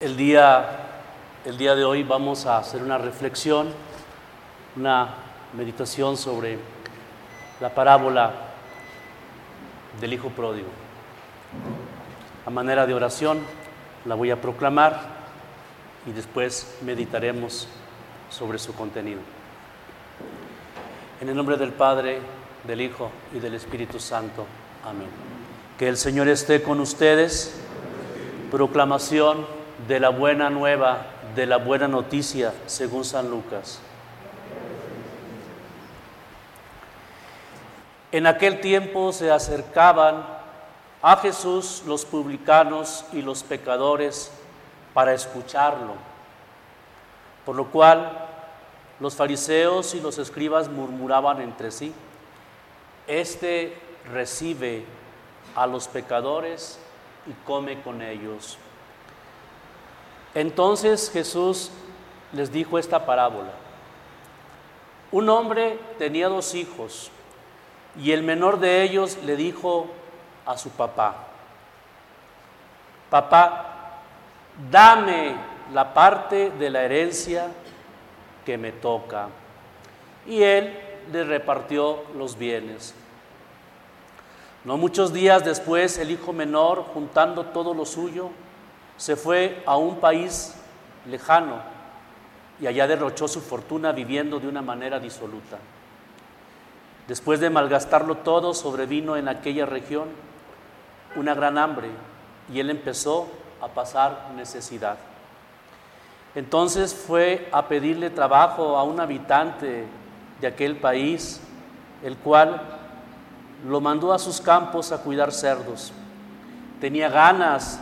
El día, el día de hoy vamos a hacer una reflexión, una meditación sobre la parábola del Hijo Pródigo. A manera de oración la voy a proclamar y después meditaremos sobre su contenido. En el nombre del Padre, del Hijo y del Espíritu Santo. Amén. Que el Señor esté con ustedes. Proclamación de la buena nueva, de la buena noticia, según San Lucas. En aquel tiempo se acercaban a Jesús los publicanos y los pecadores para escucharlo, por lo cual los fariseos y los escribas murmuraban entre sí, Este recibe a los pecadores y come con ellos. Entonces Jesús les dijo esta parábola. Un hombre tenía dos hijos y el menor de ellos le dijo a su papá, papá, dame la parte de la herencia que me toca. Y él le repartió los bienes. No muchos días después el hijo menor, juntando todo lo suyo, se fue a un país lejano y allá derrochó su fortuna viviendo de una manera disoluta. Después de malgastarlo todo, sobrevino en aquella región una gran hambre y él empezó a pasar necesidad. Entonces fue a pedirle trabajo a un habitante de aquel país, el cual lo mandó a sus campos a cuidar cerdos. Tenía ganas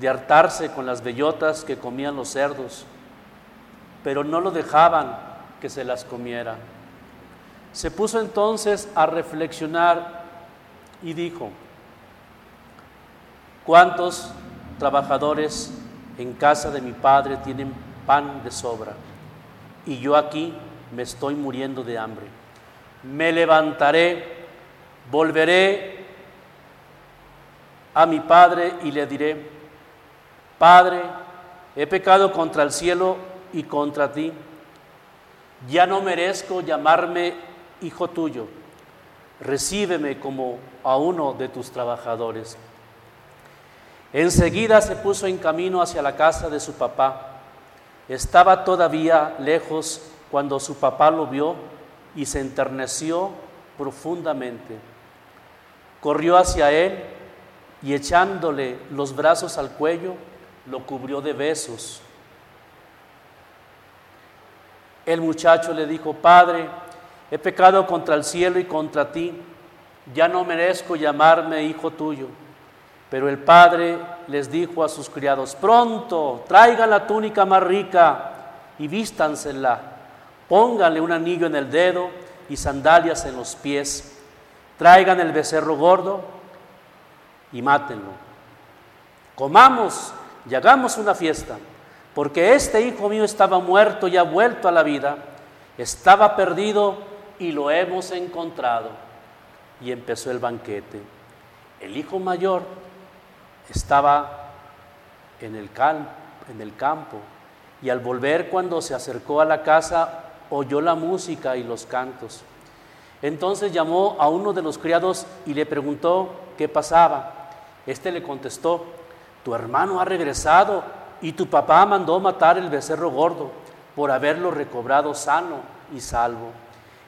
de hartarse con las bellotas que comían los cerdos, pero no lo dejaban que se las comiera. Se puso entonces a reflexionar y dijo, ¿cuántos trabajadores en casa de mi padre tienen pan de sobra? Y yo aquí me estoy muriendo de hambre. Me levantaré, volveré a mi padre y le diré, Padre, he pecado contra el cielo y contra ti. Ya no merezco llamarme hijo tuyo. Recíbeme como a uno de tus trabajadores. Enseguida se puso en camino hacia la casa de su papá. Estaba todavía lejos cuando su papá lo vio y se enterneció profundamente. Corrió hacia él y echándole los brazos al cuello, lo cubrió de besos. El muchacho le dijo, Padre, he pecado contra el cielo y contra ti, ya no merezco llamarme hijo tuyo. Pero el padre les dijo a sus criados, pronto, traigan la túnica más rica y vístansela, pónganle un anillo en el dedo y sandalias en los pies, traigan el becerro gordo y mátenlo. Comamos y hagamos una fiesta, porque este hijo mío estaba muerto y ha vuelto a la vida, estaba perdido y lo hemos encontrado. Y empezó el banquete. El hijo mayor estaba en el, en el campo y al volver cuando se acercó a la casa oyó la música y los cantos. Entonces llamó a uno de los criados y le preguntó qué pasaba. Este le contestó, tu hermano ha regresado y tu papá mandó matar el becerro gordo por haberlo recobrado sano y salvo.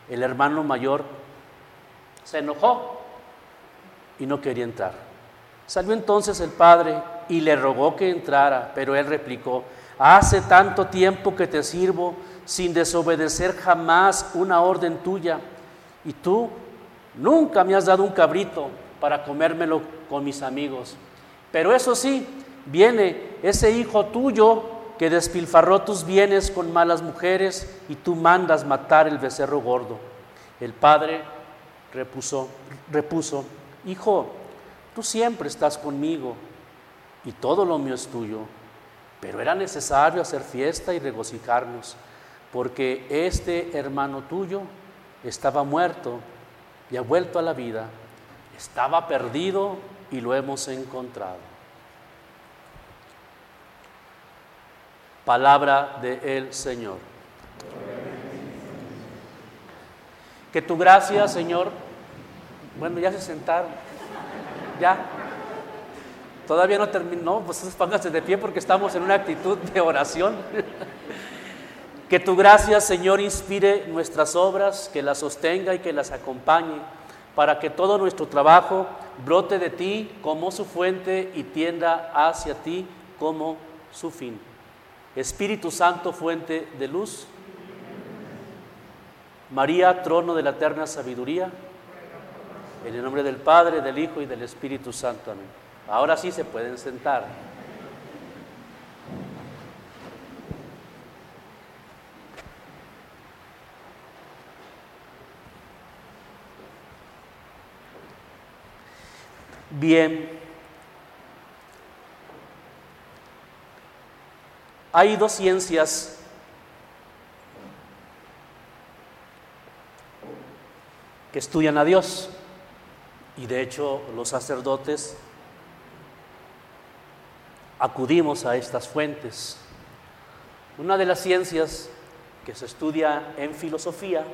El hermano mayor se enojó y no quería entrar. Salió entonces el padre y le rogó que entrara, pero él replicó, hace tanto tiempo que te sirvo sin desobedecer jamás una orden tuya, y tú nunca me has dado un cabrito para comérmelo con mis amigos. Pero eso sí, viene ese hijo tuyo que despilfarró tus bienes con malas mujeres y tú mandas matar el becerro gordo. El padre repuso, repuso, hijo, tú siempre estás conmigo y todo lo mío es tuyo, pero era necesario hacer fiesta y regocijarnos, porque este hermano tuyo estaba muerto y ha vuelto a la vida, estaba perdido y lo hemos encontrado. Palabra del Señor. Que tu gracia, Señor, bueno, ya se sentaron, ya. Todavía no terminó, pues pónganse de pie porque estamos en una actitud de oración. que tu gracia, Señor, inspire nuestras obras, que las sostenga y que las acompañe, para que todo nuestro trabajo brote de ti como su fuente y tienda hacia ti como su fin. Espíritu Santo, fuente de luz. María, trono de la eterna sabiduría. En el nombre del Padre, del Hijo y del Espíritu Santo. Amén. Ahora sí se pueden sentar. Bien. Hay dos ciencias que estudian a Dios y de hecho los sacerdotes acudimos a estas fuentes. Una de las ciencias que se estudia en filosofía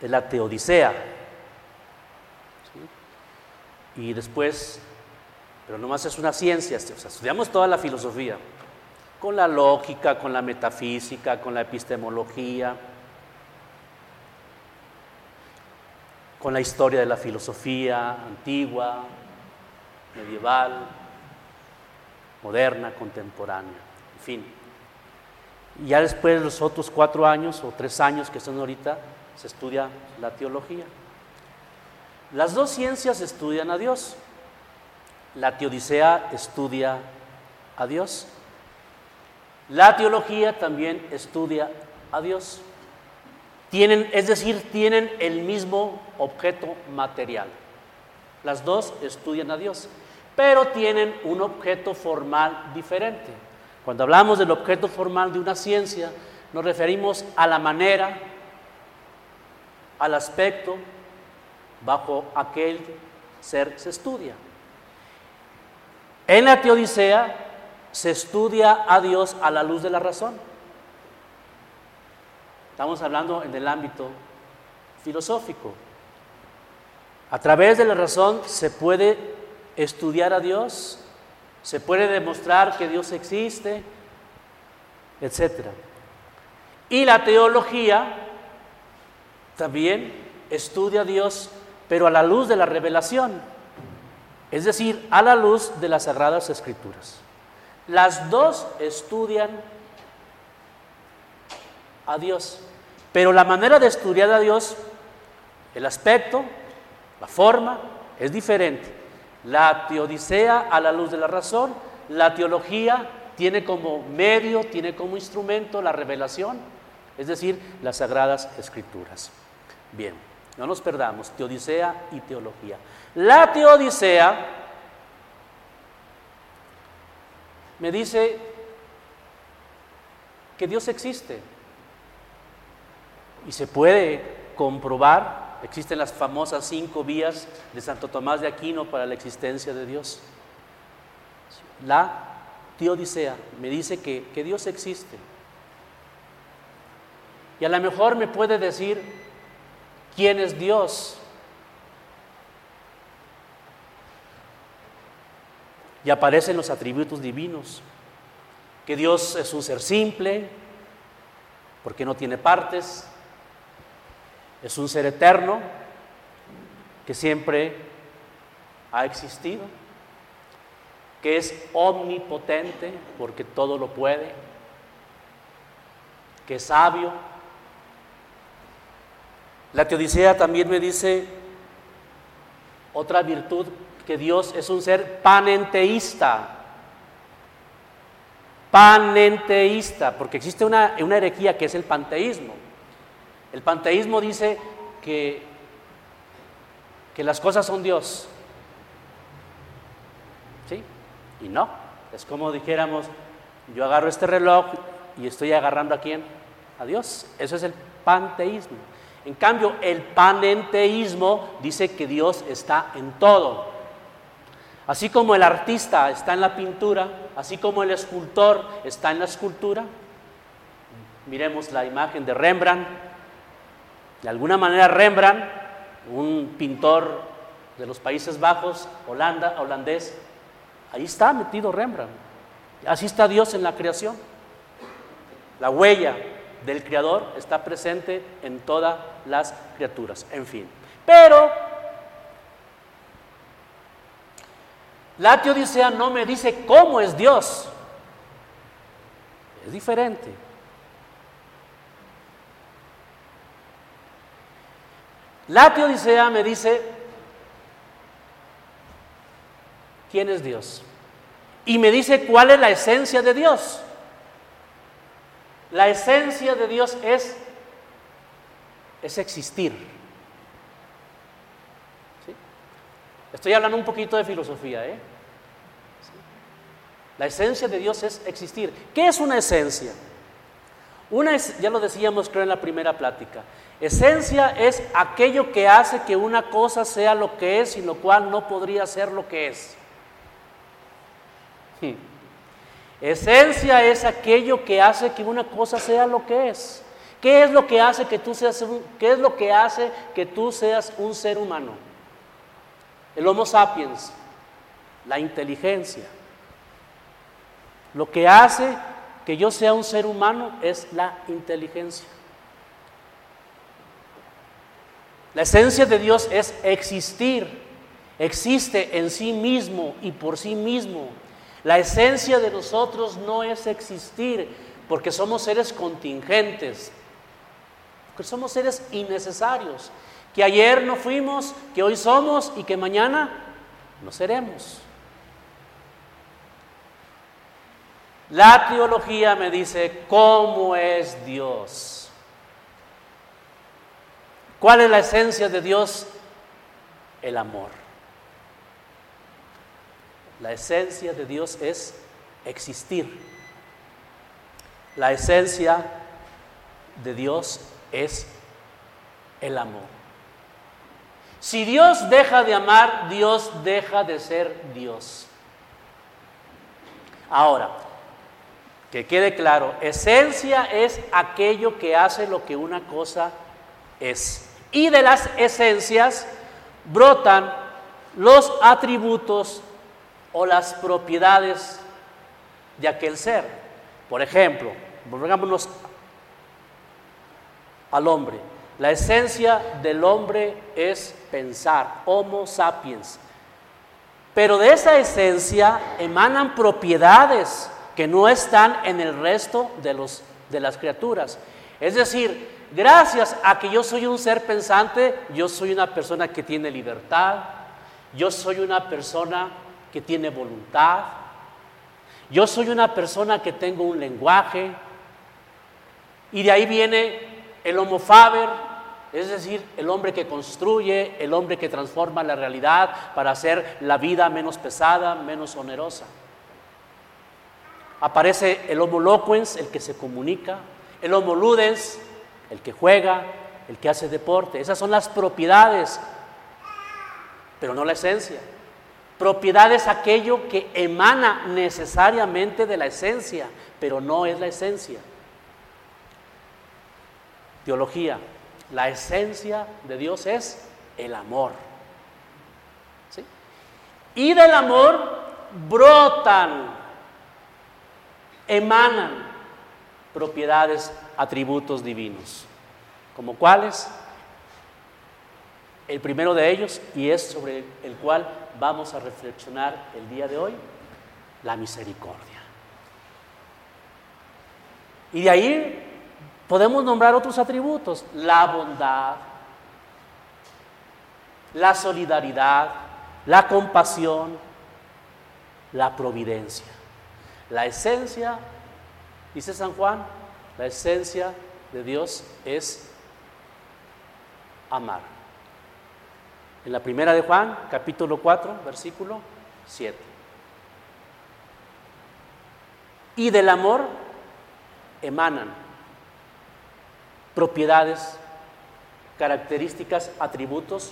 es la teodicea. Y después, pero nomás es una ciencia, o sea, estudiamos toda la filosofía, con la lógica, con la metafísica, con la epistemología, con la historia de la filosofía antigua, medieval, moderna, contemporánea, en fin. Y ya después de los otros cuatro años o tres años que son ahorita, se estudia la teología. Las dos ciencias estudian a Dios. La teodicea estudia a Dios la teología también estudia a Dios. Tienen, es decir, tienen el mismo objeto material. Las dos estudian a Dios, pero tienen un objeto formal diferente. Cuando hablamos del objeto formal de una ciencia, nos referimos a la manera, al aspecto bajo aquel ser se estudia. En la teodicea se estudia a Dios a la luz de la razón. Estamos hablando en el ámbito filosófico. A través de la razón se puede estudiar a Dios, se puede demostrar que Dios existe, etc. Y la teología también estudia a Dios, pero a la luz de la revelación, es decir, a la luz de las sagradas escrituras. Las dos estudian a Dios, pero la manera de estudiar a Dios, el aspecto, la forma, es diferente. La teodicea a la luz de la razón, la teología tiene como medio, tiene como instrumento la revelación, es decir, las sagradas escrituras. Bien, no nos perdamos, teodicea y teología. La teodicea me dice que Dios existe. Y se puede comprobar, existen las famosas cinco vías de Santo Tomás de Aquino para la existencia de Dios. La teodicea me dice que, que Dios existe. Y a lo mejor me puede decir quién es Dios. y aparecen los atributos divinos, que Dios es un ser simple, porque no tiene partes, es un ser eterno, que siempre ha existido, que es omnipotente, porque todo lo puede, que es sabio. La teodicea también me dice otra virtud que Dios es un ser panenteísta. Panenteísta, porque existe una, una herejía que es el panteísmo. El panteísmo dice que, que las cosas son Dios. ¿Sí? Y no. Es como dijéramos, yo agarro este reloj y estoy agarrando a quién? A Dios. Eso es el panteísmo. En cambio, el panenteísmo dice que Dios está en todo. Así como el artista está en la pintura, así como el escultor está en la escultura, Miremos la imagen de Rembrandt. De alguna manera Rembrandt, un pintor de los Países Bajos, Holanda, holandés, ahí está metido Rembrandt. Así está Dios en la creación. La huella del Creador está presente en todas las criaturas. En fin. Pero la teodicea no me dice cómo es Dios. Es diferente. La teodicea me dice quién es Dios. Y me dice cuál es la esencia de Dios. La esencia de Dios es, es existir. Estoy hablando un poquito de filosofía. ¿eh? La esencia de Dios es existir. ¿Qué es una esencia? Una es, ya lo decíamos creo en la primera plática. Esencia es aquello que hace que una cosa sea lo que es y lo cual no podría ser lo que es. Esencia es aquello que hace que una cosa sea lo que es. ¿Qué es lo que hace que tú seas un, qué es lo que hace que tú seas un ser humano? El Homo sapiens, la inteligencia. Lo que hace que yo sea un ser humano es la inteligencia. La esencia de Dios es existir, existe en sí mismo y por sí mismo. La esencia de nosotros no es existir porque somos seres contingentes, porque somos seres innecesarios, que ayer no fuimos, que hoy somos y que mañana no seremos. La teología me dice cómo es Dios. ¿Cuál es la esencia de Dios? El amor. La esencia de Dios es existir. La esencia de Dios es el amor. Si Dios deja de amar, Dios deja de ser Dios. Ahora, que quede claro, esencia es aquello que hace lo que una cosa es. Y de las esencias brotan los atributos o las propiedades de aquel ser. Por ejemplo, volvámonos al hombre. La esencia del hombre es pensar, Homo sapiens. Pero de esa esencia emanan propiedades que no están en el resto de, los, de las criaturas. Es decir, gracias a que yo soy un ser pensante, yo soy una persona que tiene libertad, yo soy una persona que tiene voluntad, yo soy una persona que tengo un lenguaje, y de ahí viene el homo faber, es decir, el hombre que construye, el hombre que transforma la realidad para hacer la vida menos pesada, menos onerosa. Aparece el homo loquens, el que se comunica, el homo ludens, el que juega, el que hace deporte. Esas son las propiedades, pero no la esencia. Propiedad es aquello que emana necesariamente de la esencia, pero no es la esencia. Teología. La esencia de Dios es el amor. Y del amor brotan emanan propiedades, atributos divinos. ¿Como cuáles? El primero de ellos, y es sobre el cual vamos a reflexionar el día de hoy, la misericordia. Y de ahí podemos nombrar otros atributos, la bondad, la solidaridad, la compasión, la providencia. La esencia, dice San Juan, la esencia de Dios es amar. En la primera de Juan, capítulo 4, versículo 7. Y del amor emanan propiedades, características, atributos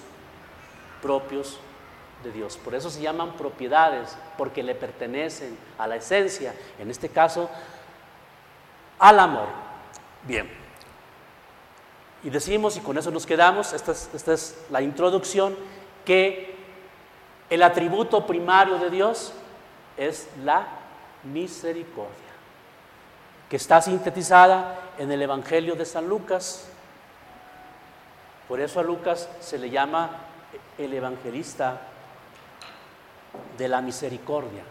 propios de Dios. Por eso se llaman propiedades, porque le pertenecen a la esencia, en este caso al amor. Bien. Y decimos, y con eso nos quedamos, esta es, esta es la introducción, que el atributo primario de Dios es la misericordia, que está sintetizada en el Evangelio de San Lucas. Por eso a Lucas se le llama el evangelista de la misericordia.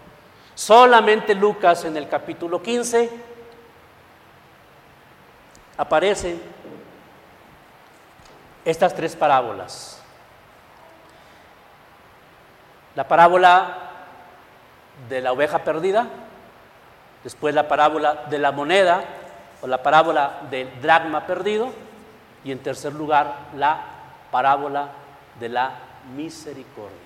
Solamente Lucas en el capítulo 15 aparecen estas tres parábolas. La parábola de la oveja perdida, después la parábola de la moneda o la parábola del dragma perdido y en tercer lugar la parábola de la misericordia.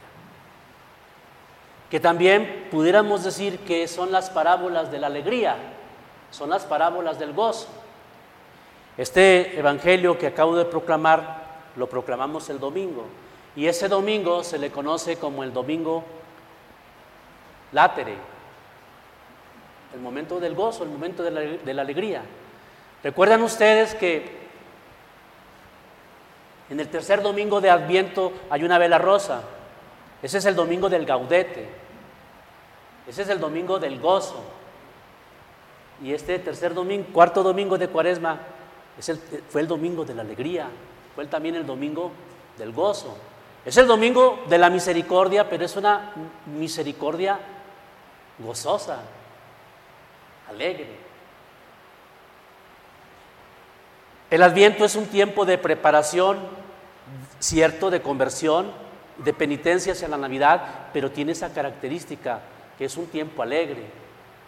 Que también pudiéramos decir que son las parábolas de la alegría, son las parábolas del gozo. Este evangelio que acabo de proclamar lo proclamamos el domingo y ese domingo se le conoce como el domingo látere, el momento del gozo, el momento de la, alegría. Recuerdan ustedes que en el tercer domingo de Adviento hay una vela rosa. Ese es el domingo del gaudete. Ese es el domingo del gozo. Y este tercer domingo, cuarto domingo de Cuaresma, fue el domingo de la alegría. Fue también el domingo del gozo. Es el domingo de la misericordia, pero es una misericordia gozosa, alegre. El adviento es un tiempo de preparación, cierto, de conversión, de penitencia hacia la Navidad, pero tiene esa característica que es un tiempo alegre.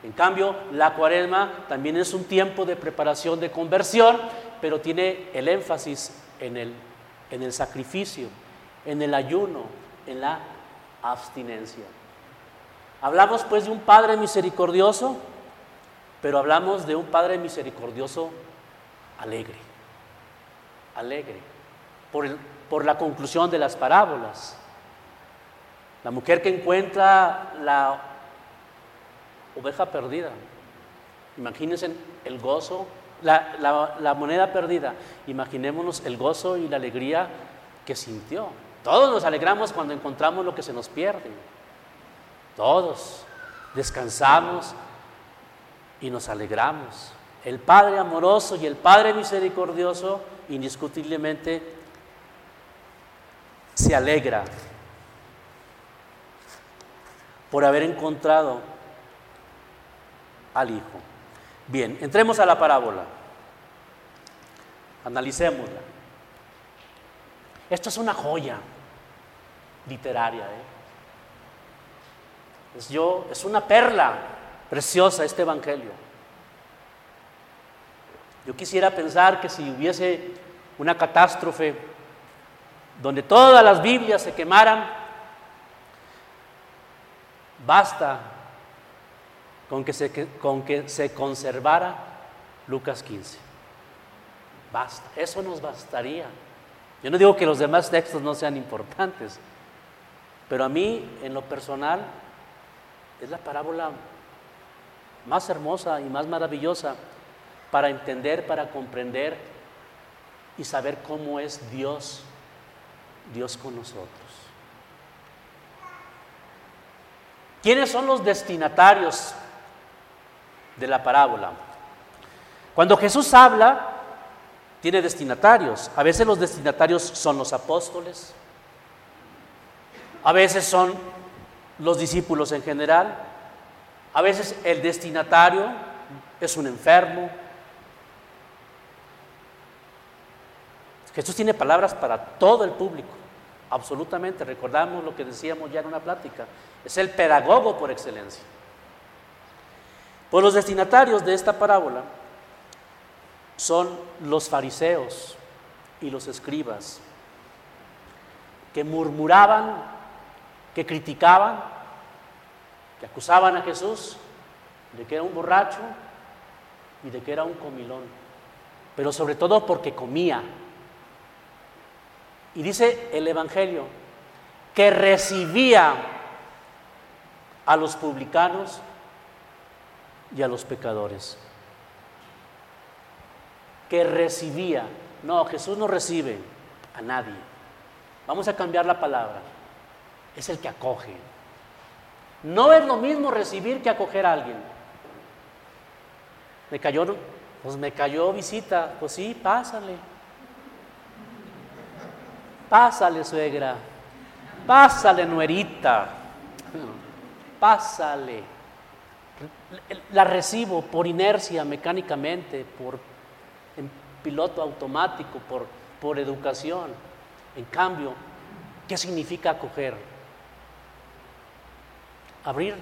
En cambio, la cuaresma también es un tiempo de preparación, de conversión, pero tiene el énfasis en el, en el sacrificio, en el ayuno, en la abstinencia. Hablamos pues de un Padre misericordioso, pero hablamos de un Padre misericordioso alegre alegre por, por la conclusión de las parábolas. La mujer que encuentra la oveja perdida. Imagínense el gozo, la, la, moneda perdida. Imaginémonos el gozo y la alegría que sintió. Todos nos alegramos cuando encontramos lo que se nos pierde. Todos descansamos y nos alegramos. El Padre amoroso y el Padre misericordioso indiscutiblemente se alegra por haber encontrado al Hijo. Bien, entremos a la parábola. Analicémosla. Esto es una joya literaria. ¿eh? Es, yo, es una perla preciosa este Evangelio. Yo quisiera pensar que si hubiese una catástrofe donde todas las Biblias se quemaran, basta con que se, con que se conservara Lucas 15. Basta, eso nos bastaría. Yo no digo que los demás textos no sean importantes, pero a mí, en lo personal, es la parábola más hermosa y más maravillosa para entender, para comprender y saber cómo es Dios, Dios con nosotros. ¿Quiénes son los destinatarios de la parábola? Cuando Jesús habla, tiene destinatarios. A veces los destinatarios son los apóstoles, a veces son los discípulos en general, a veces el destinatario es un enfermo, Jesús tiene palabras para todo el público, absolutamente. Recordamos lo que decíamos ya en una plática. Es el pedagogo por excelencia. Pues los destinatarios de esta parábola son los fariseos y los escribas, que murmuraban, que criticaban, que acusaban a Jesús de que era un borracho y de que era un comilón, pero sobre todo porque comía, y dice el Evangelio que recibía a los publicanos y a los pecadores. que recibía. No, Jesús no recibe a nadie. Vamos a cambiar la palabra. Es el que acoge. No es lo mismo recibir que acoger a alguien. Me cayó, pues me cayó visita. Pues sí, pásale. Pásale, suegra. Pásale, nuerita. Pásale. La recibo por inercia, mecánicamente, por en piloto automático, por, por educación. En cambio, ¿qué significa acoger? Abrir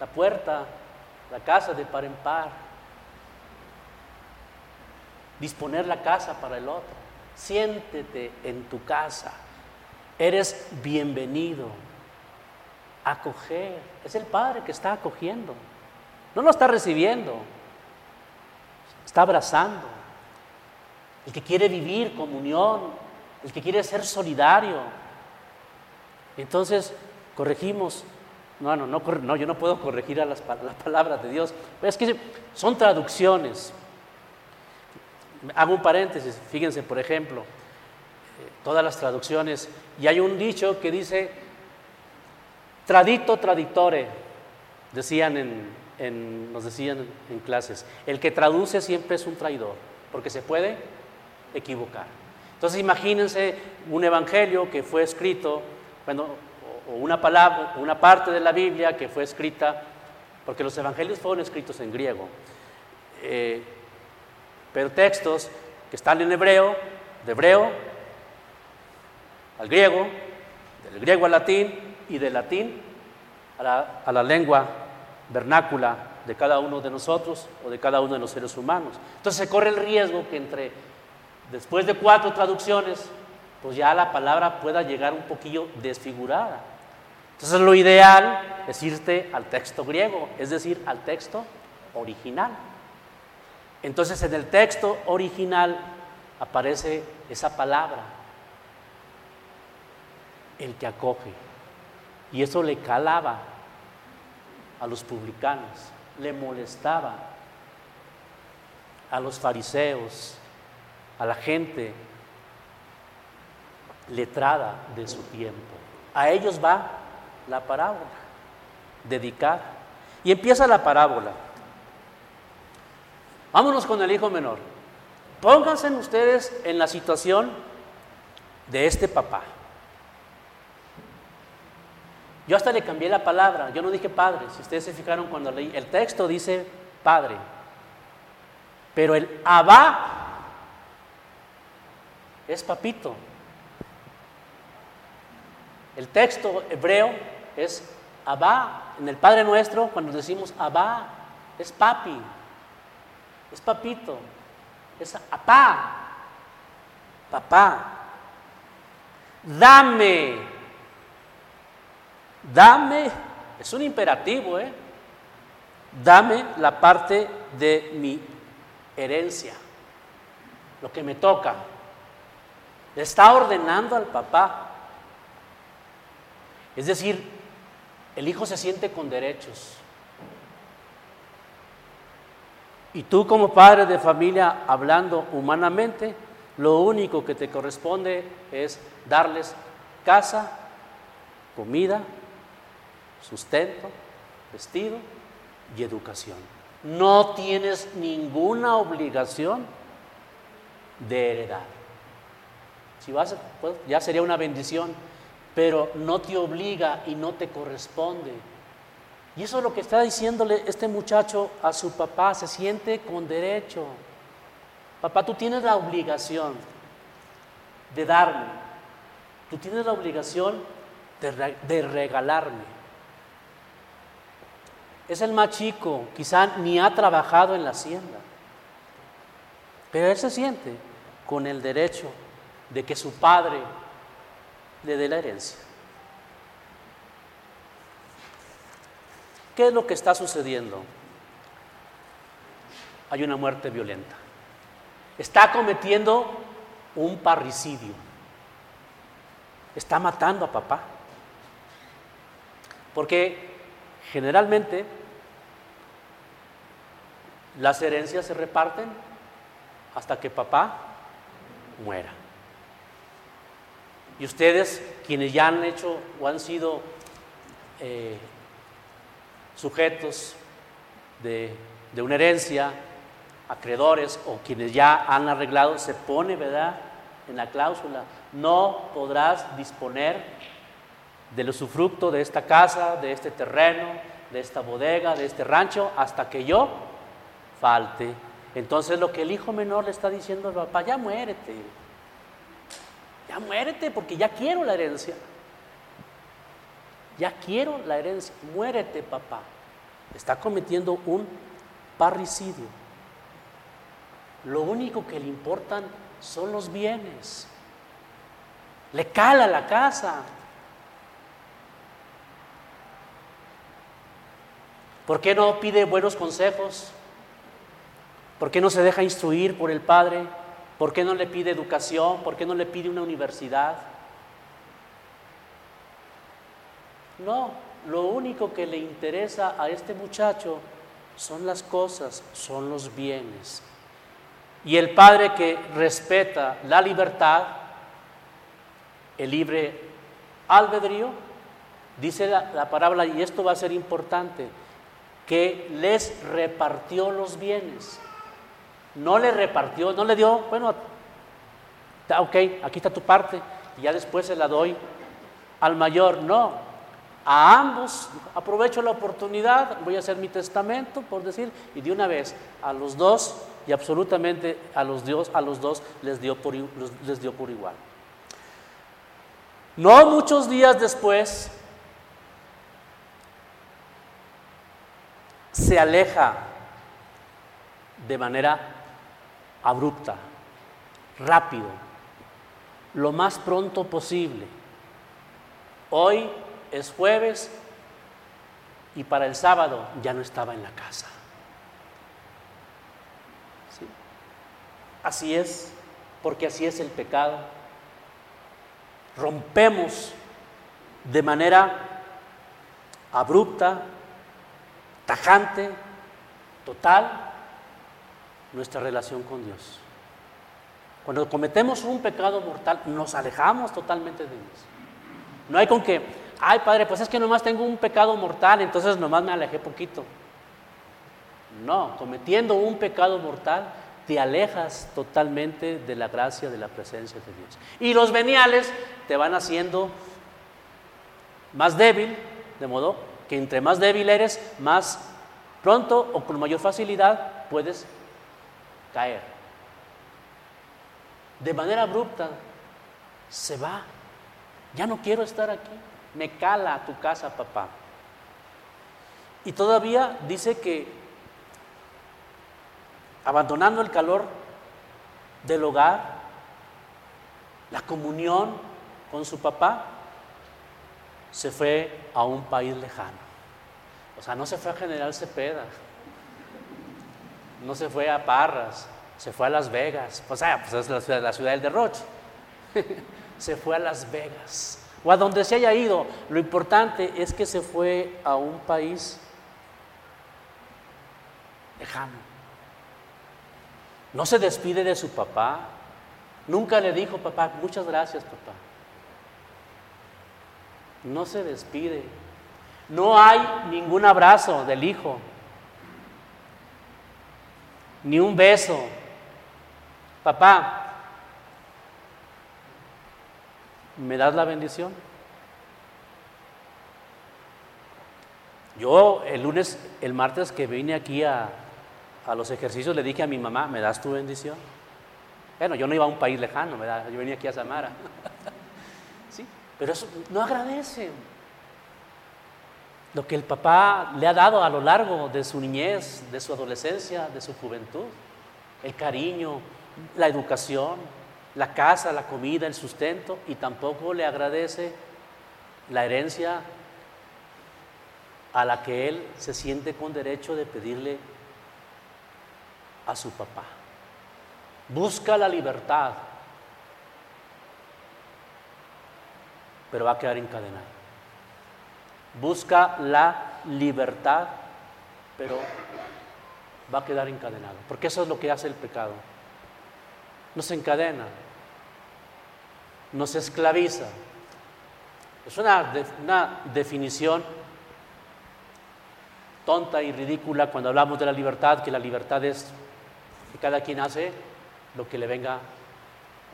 la puerta, la casa de par en par. Disponer la casa para el otro. Siéntete en tu casa. Eres bienvenido. Acoger. Es el Padre que está acogiendo. No lo está recibiendo. Está abrazando. El que quiere vivir comunión. El que quiere ser solidario. Entonces, corregimos. No, no, no, no yo no puedo corregir a las, palabras de Dios. es que son traducciones. Hago un paréntesis. Fíjense, por ejemplo, todas las traducciones. Y hay un dicho que dice, tradito traditore, decían en, nos decían en clases, el que traduce siempre es un traidor, porque se puede equivocar. Entonces imagínense un evangelio que fue escrito, bueno, o una palabra, una parte de la Biblia que fue escrita, porque los evangelios fueron escritos en griego, eh, pero textos que están en hebreo, de hebreo al griego, del griego al latín y del latín a la, a la lengua vernácula de cada uno de nosotros o de cada uno de los seres humanos. Entonces se corre el riesgo que entre, después de cuatro traducciones, pues ya la palabra pueda llegar un poquillo desfigurada. Entonces lo ideal es irte al texto griego, es decir, al texto original. Entonces en el texto original aparece esa palabra, el que acoge. Y eso le calaba a los publicanos, le molestaba a los fariseos, a la gente letrada de su tiempo. A ellos va la parábola, dedicar. Y empieza la parábola. Vámonos con el hijo menor. Pónganse ustedes en la situación de este papá. Yo hasta le cambié la palabra, yo no dije padre, si ustedes se fijaron cuando leí, el texto dice padre, pero el abá es papito. El texto hebreo es abá, en el Padre Nuestro cuando decimos abá es papi, es papito, es apá, papá. Dame Dame, es un imperativo, ¿eh? Dame la parte de mi herencia, lo que me toca. Le está ordenando al papá. Es decir, el hijo se siente con derechos. Y tú como padre de familia, hablando humanamente, lo único que te corresponde es darles casa, comida sustento, vestido y educación. No tienes ninguna obligación de heredar. Si vas, pues, ya sería una bendición, pero no te obliga y no te corresponde. Y eso es lo que está diciéndole este muchacho a su papá, se siente con derecho. Papá, tú tienes la obligación de darme, tú tienes la obligación de, de regalarme es el más chico, quizá ni ha trabajado en la hacienda, pero él se siente con el derecho de que su padre le dé la herencia. ¿Qué es lo que está sucediendo? Hay una muerte violenta. Está cometiendo un parricidio. Está matando a papá. Porque generalmente las herencias se reparten hasta que papá muera. Y ustedes, quienes ya han hecho o han sido eh, sujetos de, de una herencia, acreedores o quienes ya han arreglado, se pone, ¿verdad? En la cláusula, no podrás disponer del usufructo de esta casa, de este terreno, de esta bodega, de este rancho, hasta que yo falte. Entonces lo que el hijo menor le está diciendo al papá, ya muérete, ya muérete porque ya quiero la herencia. Ya quiero la herencia, muérete papá. Está cometiendo un parricidio. Lo único que le importan son los bienes. Le cala la casa. ¿Por qué no pide buenos consejos? ¿Por qué no se deja instruir por el Padre? ¿Por qué no le pide educación? ¿Por qué no le pide una universidad? No, lo único que le interesa a este muchacho son las cosas, son los bienes. Y el Padre que respeta la libertad, el libre albedrío, dice la, la parábola, y esto va a ser importante, que les repartió los bienes. No le repartió, no le dio, bueno, ok, aquí está tu parte, y ya después se la doy al mayor. No, a ambos aprovecho la oportunidad, voy a hacer mi testamento, por decir, y de una vez a los dos y absolutamente a los, Dios, a los dos les dio, por, les dio por igual. No muchos días después, se aleja de manera abrupta, rápido, lo más pronto posible. Hoy es jueves y para el sábado ya no estaba en la casa. Así es, porque así es el pecado. Rompemos de manera abrupta, tajante, total, nuestra relación con Dios. Cuando cometemos un pecado mortal, nos alejamos totalmente de Dios. No hay con que, ay Padre, pues es que nomás tengo un pecado mortal, entonces nomás me alejé poquito. No, cometiendo un pecado mortal, te alejas totalmente de la gracia, de la presencia de Dios. Y los veniales te van haciendo más débil, de modo que entre más débil eres, más pronto o con mayor facilidad puedes caer. De manera abrupta se va. Ya no quiero estar aquí. Me cala a tu casa, papá. Y todavía dice que abandonando el calor del hogar, la comunión con su papá, se fue a un país lejano. O sea, no se fue a General Cepeda, no se fue a Parras, se fue a Las Vegas. O sea, pues es la ciudad, la ciudad del derroche. se fue a Las Vegas. O a donde se haya ido. Lo importante es que se fue a un país lejano. No se despide de su papá. Nunca le dijo, papá, muchas gracias, papá. No se despide. No hay ningún abrazo del hijo. Ni un beso. Papá, ¿me das la bendición? Yo el lunes, el martes que vine aquí a, a los ejercicios le dije a mi mamá, ¿me das tu bendición? Bueno, yo no iba a un país lejano, ¿verdad? yo venía aquí a Samara. sí, pero eso no agradece lo que el papá le ha dado a lo largo de su niñez, de su adolescencia, de su juventud. El cariño, la educación, la casa, la comida, el sustento, y tampoco le agradece la herencia a la que él se siente con derecho de pedirle a su papá. Busca la libertad, pero va a quedar encadenado. Busca la libertad, pero va a quedar encadenado, porque eso es lo que hace el pecado. nos encadena, nos esclaviza. Es una, una definición tonta y ridícula cuando hablamos de la libertad, que la libertad es que cada quien hace lo que le venga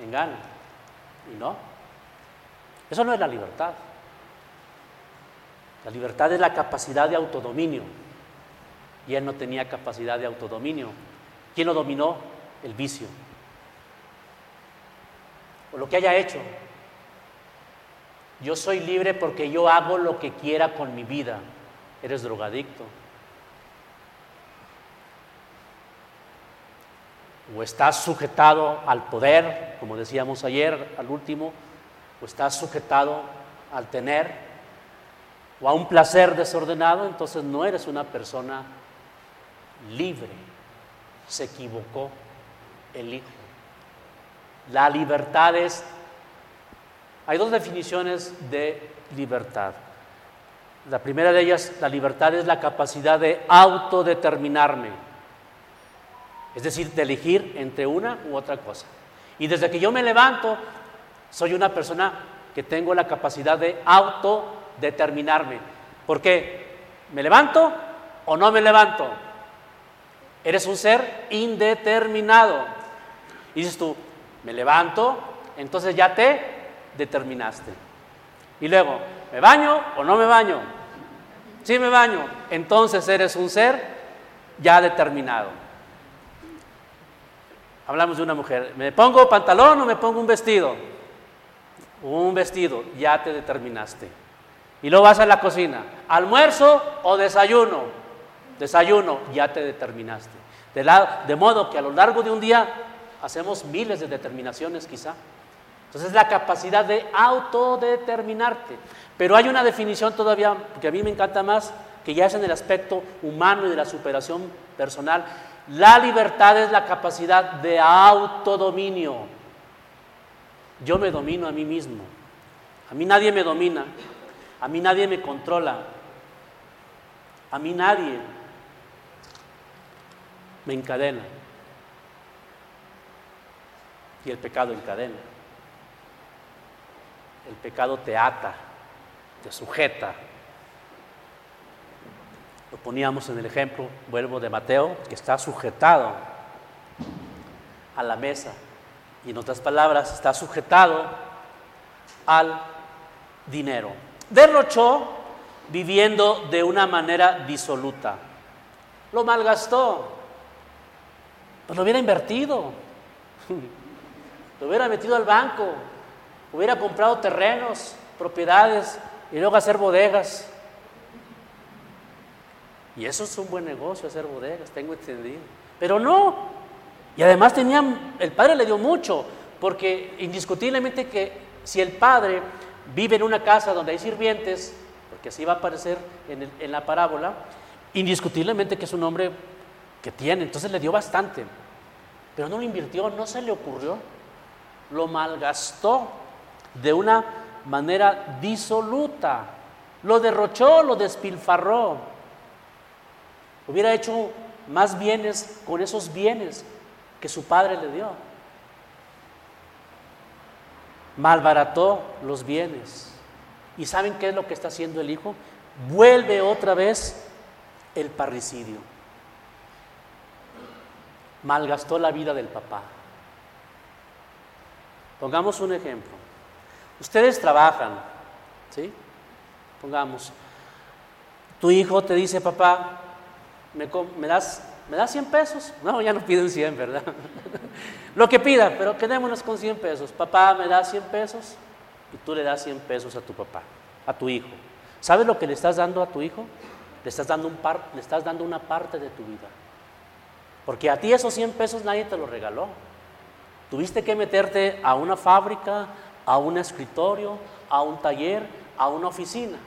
en gana. Y no. Eso no es la libertad. La libertad es la capacidad de autodominio. Y él no tenía capacidad de autodominio. ¿Quién lo dominó? El vicio. O lo que haya hecho. Yo soy libre porque yo hago lo que quiera con mi vida. Eres drogadicto. O estás sujetado al poder, como decíamos ayer, al último, o estás sujetado al tener, o a un placer desordenado, entonces no eres una persona libre. Se equivocó el Hijo. La libertad es... Hay dos definiciones de libertad. La primera de ellas, la libertad es la capacidad de autodeterminarme, es decir, de elegir entre una u otra cosa. Y desde que yo me levanto, soy una persona que tengo la capacidad de autodeterminarme. ¿Por qué? ¿Me levanto o no me levanto? Eres un ser indeterminado. Y dices tú, me levanto, entonces ya te determinaste. Y luego, ¿me baño o no me baño? Sí me baño, entonces eres un ser ya determinado. Hablamos de una mujer, ¿me pongo pantalón o me pongo un vestido? Un vestido, ya te determinaste. Y luego vas a la cocina, almuerzo o desayuno. Desayuno, ya te determinaste. De, de modo que a lo largo de un día hacemos miles de determinaciones quizá. Entonces la capacidad de autodeterminarte. Pero hay una definición todavía que a mí me encanta más, que ya es en el aspecto humano y de la superación personal. La libertad es la capacidad de autodominio. Yo me domino a mí mismo. A mí nadie me domina. A mí nadie me controla. A mí nadie me encadena. Y el pecado encadena. El pecado te ata, te sujeta. Lo poníamos en el ejemplo, vuelvo de Mateo, que está sujetado a la mesa. Y en otras palabras, está sujetado al dinero. Derrochó viviendo de una manera disoluta. Lo malgastó. Pues lo hubiera invertido. Lo hubiera metido al banco. Hubiera comprado terrenos, propiedades y luego hacer bodegas. Y eso es un buen negocio, hacer bodegas, tengo entendido. Pero no. Y además tenían, el padre le dio mucho, porque indiscutiblemente que si el padre vive en una casa donde hay sirvientes, porque así va a aparecer en, en la parábola, indiscutiblemente que es un hombre que tiene, entonces le dio bastante, pero no lo invirtió, no se le ocurrió, lo malgastó de una manera disoluta, lo derrochó, lo despilfarró. Hubiera hecho más bienes con esos bienes que su padre le dio. Malbarató los bienes. ¿Y saben qué es lo que está haciendo el hijo? Vuelve otra vez el parricidio. Malgastó la vida del papá. Pongamos un ejemplo. Ustedes trabajan, ¿sí? Pongamos, tu hijo te dice, papá, ¿me, das, ¿me das 100 pesos? No, ya no piden 100, ¿verdad? Lo que pida, pero quedémonos con 100 pesos. Papá, ¿me das 100 pesos? Y tú le das 100 pesos a tu papá, a tu hijo. ¿Sabes lo que le estás dando a tu hijo? Le estás dando, un par, le estás dando una parte de tu vida. Porque a ti esos 100 pesos nadie te los regaló. Tuviste que meterte a una fábrica, a un escritorio, a un taller, a una oficina.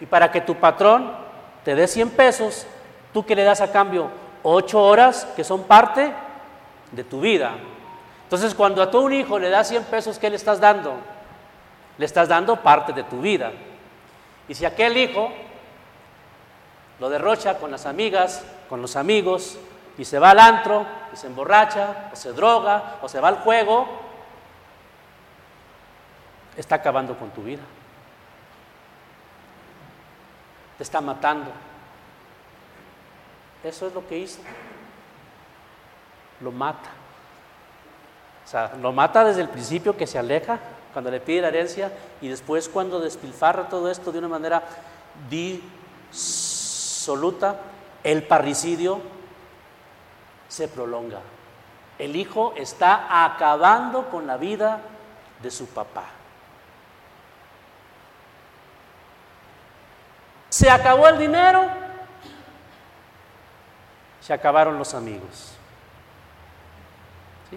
Y para que tu patrón te dé 100 pesos, ¿tú qué le das a cambio? 8 horas que son parte de tu vida. Entonces, cuando a tu un hijo le das 100 pesos, ¿qué le estás dando? Le estás dando parte de tu vida. Y si aquel hijo lo derrocha con las amigas, con los amigos, y se va al antro, y se emborracha, o se droga, o se va al juego, está acabando con tu vida. Te está matando. Eso es lo que hizo. Lo mata. O sea, lo mata desde el principio que se aleja, cuando le pide la herencia, y después cuando despilfarra todo esto de una manera disoluta, el parricidio se prolonga. El hijo está acabando con la vida de su papá. Se acabó el dinero, se acabaron los amigos.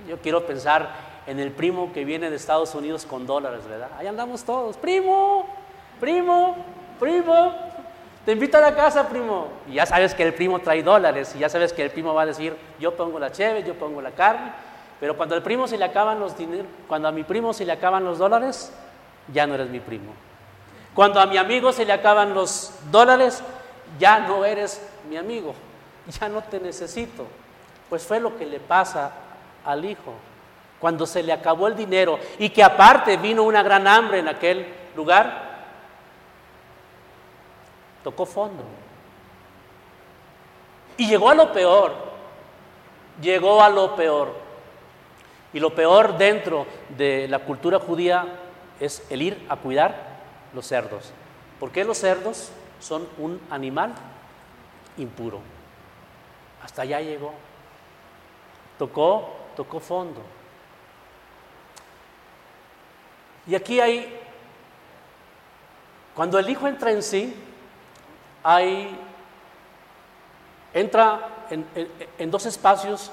Yo quiero pensar en el primo que viene de Estados Unidos con dólares, ¿verdad? Ahí andamos todos, primo, primo, primo, te invito a la casa, primo. Y ya sabes que el primo trae dólares y ya sabes que el primo va a decir, yo pongo la cheve, yo pongo la carne. Pero cuando al primo se le acaban los cuando a mi primo se le acaban los dólares, ya no eres mi primo. Cuando a mi amigo se le acaban los dólares, ya no eres mi amigo, ya no te necesito. Pues fue lo que le pasa al hijo. Cuando se le acabó el dinero y que aparte vino una gran hambre en aquel lugar, tocó fondo. Y llegó a lo peor, llegó a lo peor. Y lo peor dentro de la cultura judía es el ir a cuidar los cerdos. ¿Por qué los cerdos son un animal impuro? Hasta allá llegó. Tocó, tocó fondo. Y aquí hay, cuando el hijo entra en sí, hay, entra en, dos espacios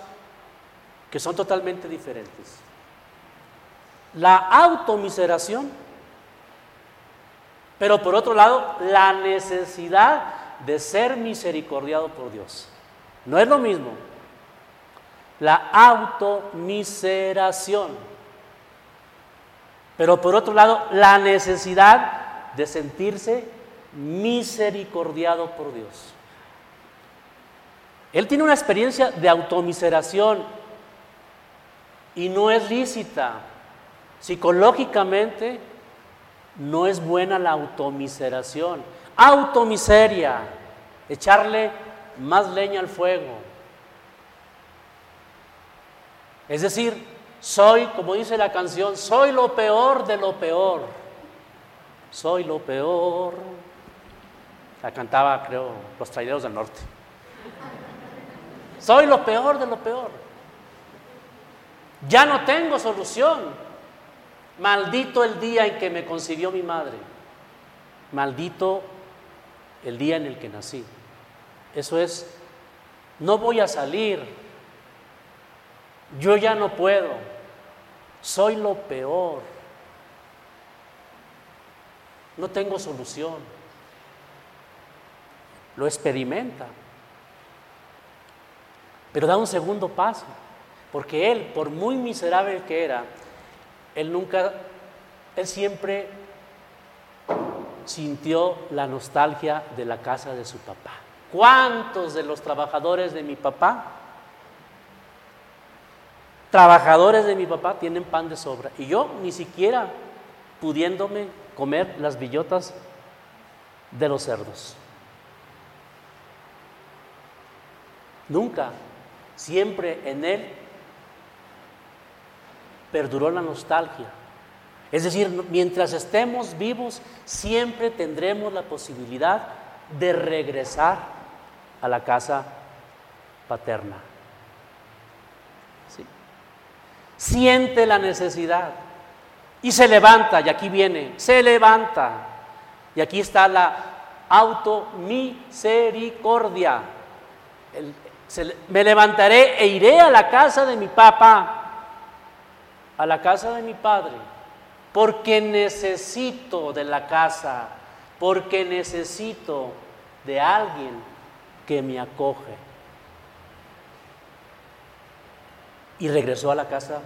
que son totalmente diferentes. La automiseración, pero por otro lado, la necesidad de ser misericordiado por Dios. No es lo mismo. La automiseración. Pero por otro lado, la necesidad de sentirse misericordiado por Dios. Él tiene una experiencia de automiseración y no es lícita. Psicológicamente no es buena la automiseración. Automiseria, echarle más leña al fuego. Es decir, soy, como dice la canción, soy lo peor de lo peor. Soy lo peor la cantaba, creo, Los Traideros del Norte. Soy lo peor de lo peor. Ya no tengo solución. Maldito el día en que me concibió mi madre. Maldito el día en el que nací. Eso es, no voy a salir. Yo ya no puedo. Soy lo peor. No tengo solución lo experimenta. Pero da un segundo paso, porque él, por muy miserable que era, él nunca, él siempre sintió la nostalgia de la casa de su papá. ¿Cuántos de los trabajadores de mi papá, trabajadores de mi papá, tienen pan de sobra? Y yo ni siquiera pudiéndome comer las billotas de los cerdos. Nunca, siempre en él perduró la nostalgia. Es decir, mientras estemos vivos, siempre tendremos la posibilidad de regresar a la casa paterna. Siente la necesidad y se levanta, y aquí viene, se levanta. Y aquí está la automisericordia. Me levantaré e iré a la casa de mi papá, a la casa de mi padre, porque necesito de la casa, porque necesito de alguien que me acoge. Y regresó a la casa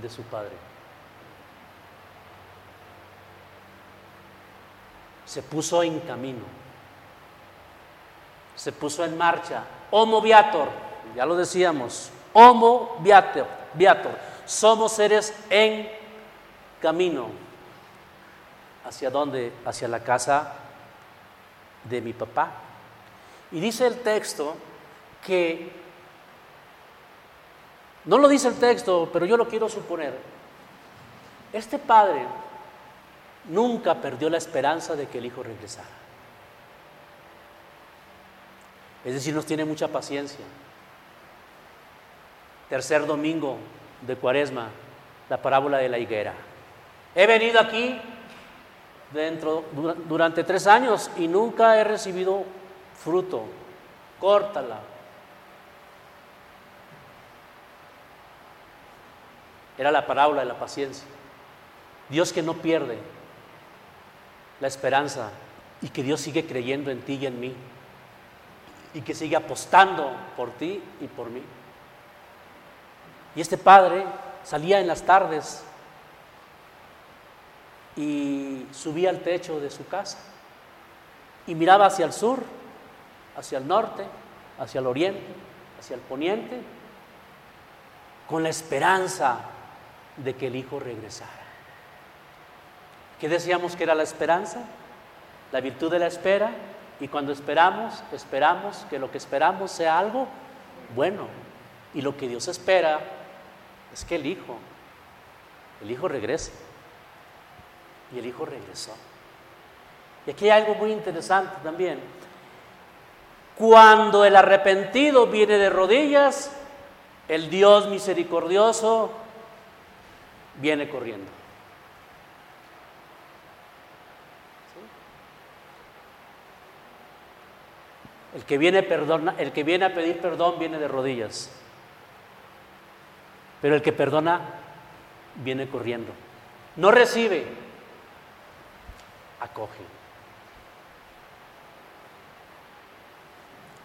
de su padre. Se puso en camino se puso en marcha. Homo viator, ya lo decíamos, homo viator, viator. Somos seres en camino. ¿Hacia dónde? Hacia la casa de mi papá. Y dice el texto que, no lo dice el texto, pero yo lo quiero suponer, este padre nunca perdió la esperanza de que el hijo regresara. Es decir, nos tiene mucha paciencia. Tercer domingo de Cuaresma, la parábola de la higuera. He venido aquí dentro durante tres años y nunca he recibido fruto. Córtala. Era la parábola de la paciencia. Dios que no pierde la esperanza y que Dios sigue creyendo en ti y en mí y que sigue apostando por ti y por mí. Y este padre salía en las tardes y subía al techo de su casa y miraba hacia el sur, hacia el norte, hacia el oriente, hacia el poniente, con la esperanza de que el hijo regresara. ¿Qué decíamos que era la esperanza? La virtud de la espera. Y cuando esperamos, esperamos que lo que esperamos sea algo bueno. Y lo que Dios espera es que el hijo, el hijo regrese. Y el hijo regresó. Y aquí hay algo muy interesante también. Cuando el arrepentido viene de rodillas, el Dios misericordioso viene corriendo. El que, viene perdona, el que viene a pedir perdón viene de rodillas. Pero el que perdona viene corriendo. No recibe, acoge.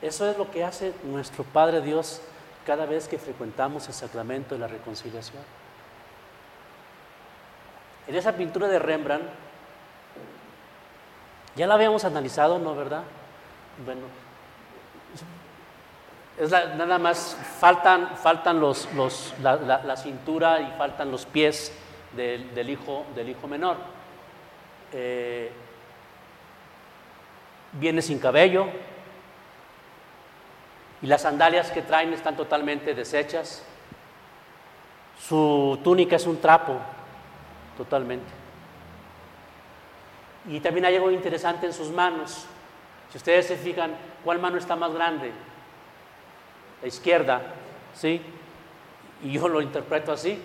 Eso es lo que hace nuestro Padre Dios cada vez que frecuentamos el sacramento de la reconciliación. En esa pintura de Rembrandt, ya la habíamos analizado, ¿no? ¿Verdad? Bueno, es nada más faltan, faltan los, los, la, cintura y faltan los pies del, hijo, del hijo menor. Eh, viene sin cabello y las sandalias que traen están totalmente deshechas. Su túnica es un trapo, totalmente. Y también hay algo interesante en sus manos. Si ustedes se fijan, ¿cuál mano está más grande? La izquierda, ¿sí? Y yo lo interpreto así.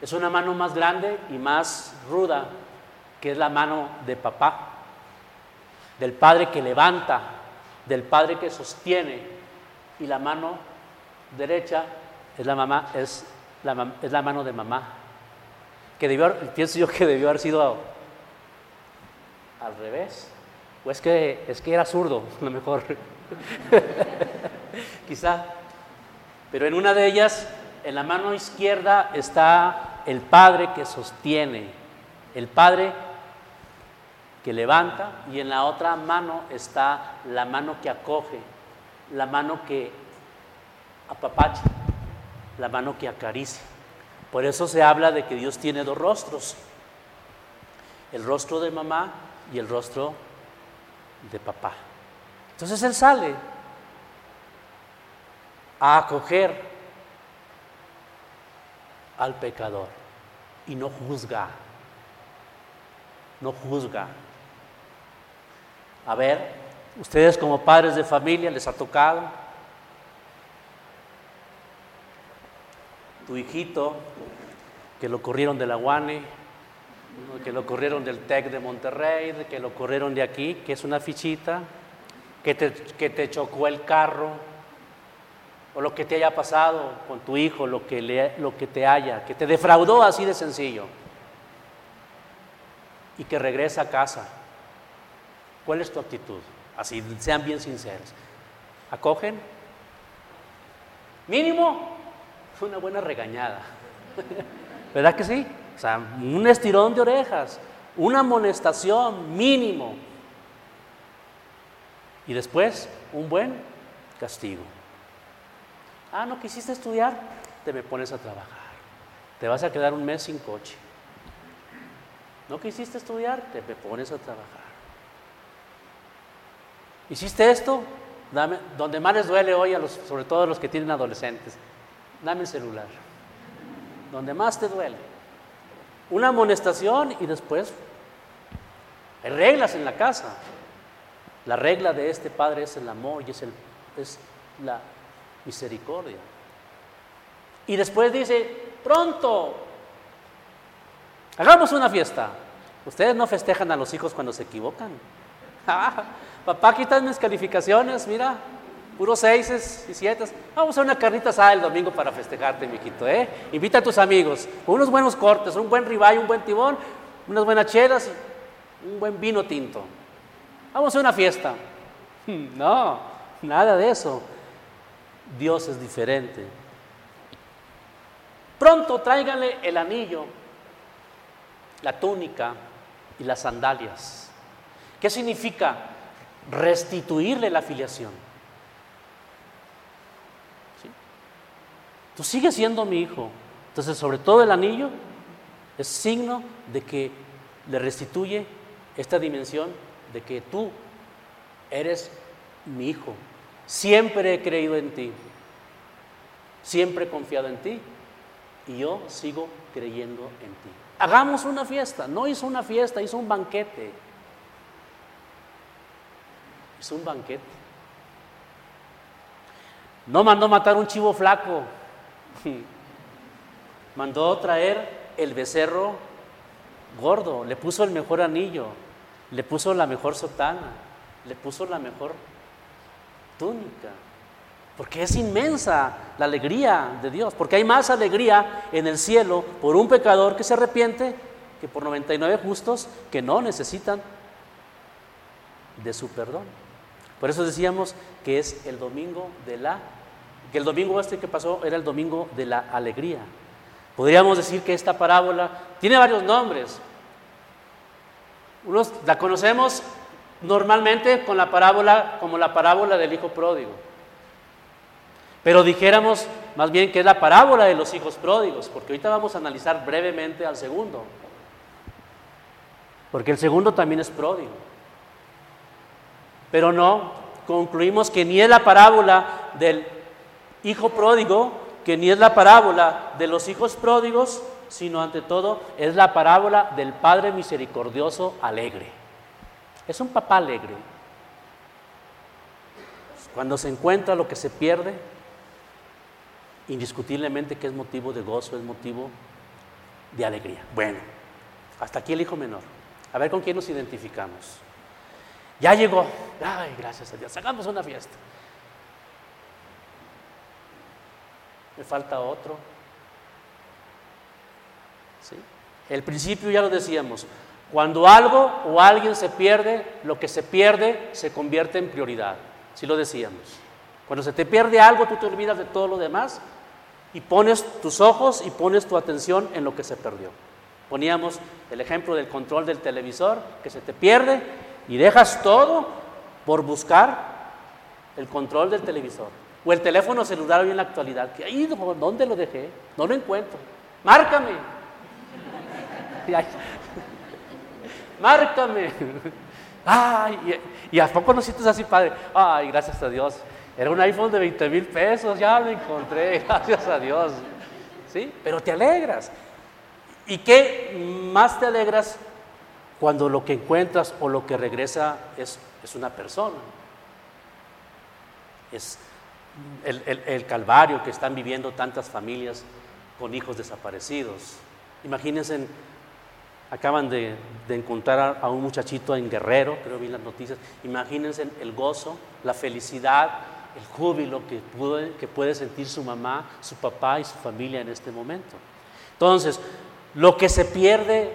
Es una mano más grande y más ruda, que es la mano de papá, del padre que levanta, del padre que sostiene, y la mano derecha es la mamá, es la, es la mano de mamá. Que debió, pienso yo que debió haber sido al revés. O es que, es que era zurdo, a lo mejor. Quizá. Pero en una de ellas, en la mano izquierda, está el Padre que sostiene, el Padre que levanta, y en la otra mano está la mano que acoge, la mano que apapacha, la mano que acaricia. Por eso se habla de que Dios tiene dos rostros, el rostro de mamá y el rostro de papá. Entonces Él sale a acoger al pecador y no juzga, no juzga. A ver, ustedes como padres de familia les ha tocado tu hijito que lo corrieron de la UANE, que lo corrieron del TEC de Monterrey, que lo corrieron de aquí, que es una fichita, que te, que te chocó el carro, o lo que te haya pasado con tu hijo, lo que, lo que te haya, que te defraudó así de sencillo, y que regresa a casa. ¿Cuál es tu actitud? Así, sean bien sinceros. ¿Acogen? Mínimo, una buena regañada. ¿Verdad que sí? O sea, un estirón de orejas, una amonestación mínimo. Y después, un buen castigo. Ah, no quisiste estudiar, te me pones a trabajar. Te vas a quedar un mes sin coche. No quisiste estudiar, te me pones a trabajar. ¿Hiciste esto? Dame, donde más les duele hoy, a los, sobre todo a los que tienen adolescentes, dame el celular. Donde más te duele. Una amonestación y después hay reglas en la casa. La regla de este Padre es el amor y es, el, es la misericordia. Y después dice, pronto, hagamos una fiesta. Ustedes no festejan a los hijos cuando se equivocan. Ah, papá, quitan mis calificaciones, mira, puros seises y siete. Vamos a una carnita asada el domingo para festejarte, mijito, ¿eh? Invita a tus amigos, unos buenos cortes, un buen ribeye, un buen tibón, unas buenas chelas, un buen vino tinto. Vamos a una fiesta. No, nada de eso. Dios es diferente. Pronto tráiganle el anillo, la túnica y las sandalias. ¿Qué significa? Restituirle la filiación. Tú sigues siendo mi hijo. Entonces, sobre todo el anillo es signo de que le restituye esta dimensión de que tú eres mi hijo. Siempre he creído en ti. Siempre he confiado en ti. Y yo sigo creyendo en ti. Hagamos una fiesta. No hizo una fiesta, hizo un banquete. Hizo un banquete. No mandó matar un chivo flaco. Mandó traer el becerro gordo. Le puso el mejor anillo. Le puso la mejor sotana. Le puso la mejor túnica. Porque es inmensa la alegría de Dios. Porque hay más alegría en el cielo por un pecador que se arrepiente que por 99 justos que no necesitan de su perdón. Por eso decíamos que es el domingo de la que el domingo este que pasó era el domingo de la alegría. Podríamos decir que esta parábola tiene varios nombres. Unos la conocemos normalmente con la parábola como la parábola del hijo pródigo. Pero dijéramos más bien que es la parábola de los hijos pródigos, porque ahorita vamos a analizar brevemente al segundo. Porque el segundo también es pródigo. Pero no, concluimos que ni es la parábola del hijo pródigo, que ni es la parábola de los hijos pródigos, sino ante todo es la parábola del Padre misericordioso alegre. Es un papá alegre. Cuando se encuentra lo que se pierde, indiscutiblemente que es motivo de gozo, es motivo de alegría. Bueno, hasta aquí el hijo menor. A ver con quién nos identificamos. Ya llegó. Ay, gracias a Dios. Hagamos una fiesta. Me falta otro. ¿Sí? El principio ya lo decíamos. Cuando algo o alguien se pierde, lo que se pierde se convierte en prioridad. Sí lo decíamos. Cuando se te pierde algo, tú te olvidas de todo lo demás y pones tus ojos y pones tu atención en lo que se perdió. Poníamos el ejemplo del control del televisor, que se te pierde y dejas todo por buscar el control del televisor. O el teléfono celular hoy en la actualidad, que ahí, ¿dónde lo dejé? No lo encuentro. Márcame. Márcame. Ay, y, a poco no sientes así, padre. Ay, gracias a Dios. Era un iPhone de 20 mil pesos, ya lo encontré, gracias a Dios. ¿Sí? Pero te alegras. ¿Y qué más te alegras cuando lo que encuentras o lo que regresa es, es una persona? Es el, calvario que están viviendo tantas familias con hijos desaparecidos. Imagínense, acaban de, encontrar a, un muchachito en Guerrero, creo vi las noticias, imagínense el gozo, la felicidad, el júbilo que, que puede sentir su mamá, su papá y su familia en este momento. Entonces, lo que se pierde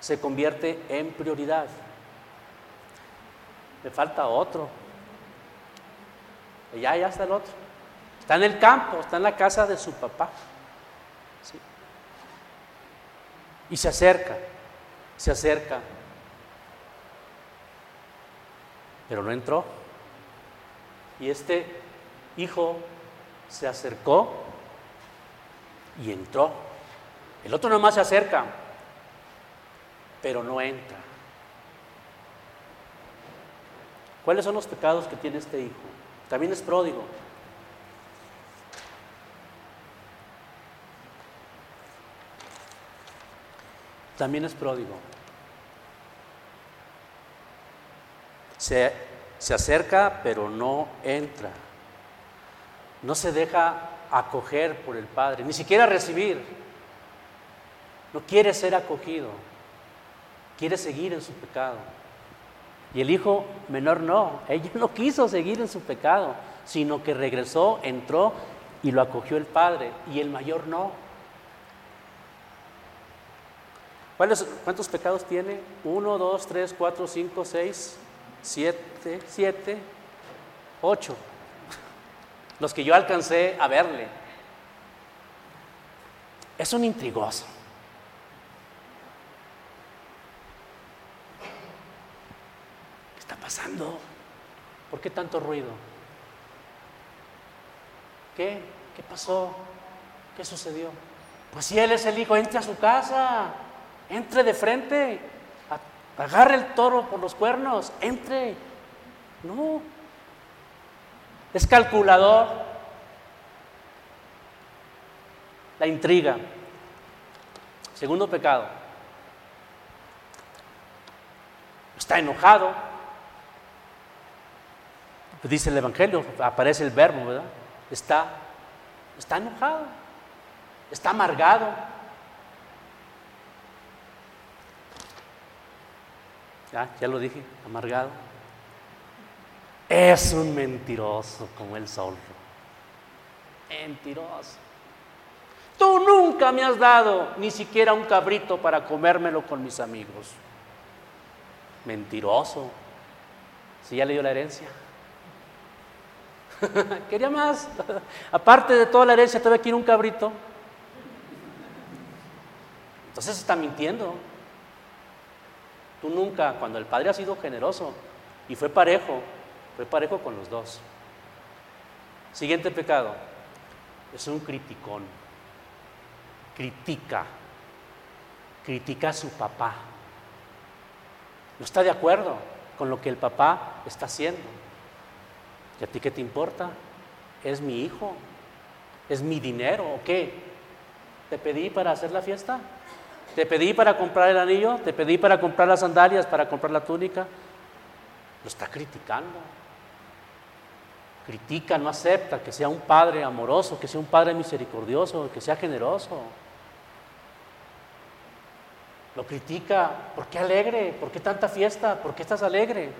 se convierte en prioridad. Me falta otro. Ya, ya está el otro. Está en el campo, está en la casa de su papá. Y se acerca, se acerca. Pero no entró. Y este hijo se acercó y entró. El otro nomás se acerca, pero no entra. ¿Cuáles son los pecados que tiene este hijo? También es pródigo. También es pródigo. Se, se acerca, pero no entra. No se deja acoger por el Padre, ni siquiera recibir. No quiere ser acogido. Quiere seguir en su pecado. Y el hijo menor no, ella no quiso seguir en su pecado, sino que regresó, entró y lo acogió el padre, y el mayor no. ¿Cuántos pecados tiene? Uno, dos, tres, cuatro, cinco, seis, siete, siete, ocho. Los que yo alcancé a verle. Es un intrigoso. pasando? ¿Por qué tanto ruido? ¿Qué? ¿Qué pasó? ¿Qué sucedió? Pues si él es el hijo, entre a su casa, entre de frente, agarre el toro por los cuernos, entre. No. Es calculador. La intriga. Segundo pecado. Está enojado. Pues dice el Evangelio, aparece el verbo, ¿verdad? Está, está enojado, está amargado. Ya, ya lo dije, amargado. Es un mentiroso como el sol. Mentiroso. Tú nunca me has dado ni siquiera un cabrito para comérmelo con mis amigos. Mentiroso. Si ya le dio la herencia. Quería más. Aparte de toda la herencia, todavía quiere un cabrito. Entonces está mintiendo. Tú nunca, cuando el padre ha sido generoso y fue parejo, fue parejo con los dos. Siguiente pecado, es un criticón. Critica, critica a su papá. No está de acuerdo con lo que el papá está haciendo. ¿Y a ti qué te importa? Es mi hijo, es mi dinero, ¿o qué? ¿Te pedí para hacer la fiesta? ¿Te pedí para comprar el anillo? ¿Te pedí para comprar las sandalias, para comprar la túnica? Lo está criticando. Critica, no acepta que sea un padre amoroso, que sea un padre misericordioso, que sea generoso. Lo critica, ¿por qué alegre? ¿Por qué tanta fiesta? ¿Por qué estás alegre?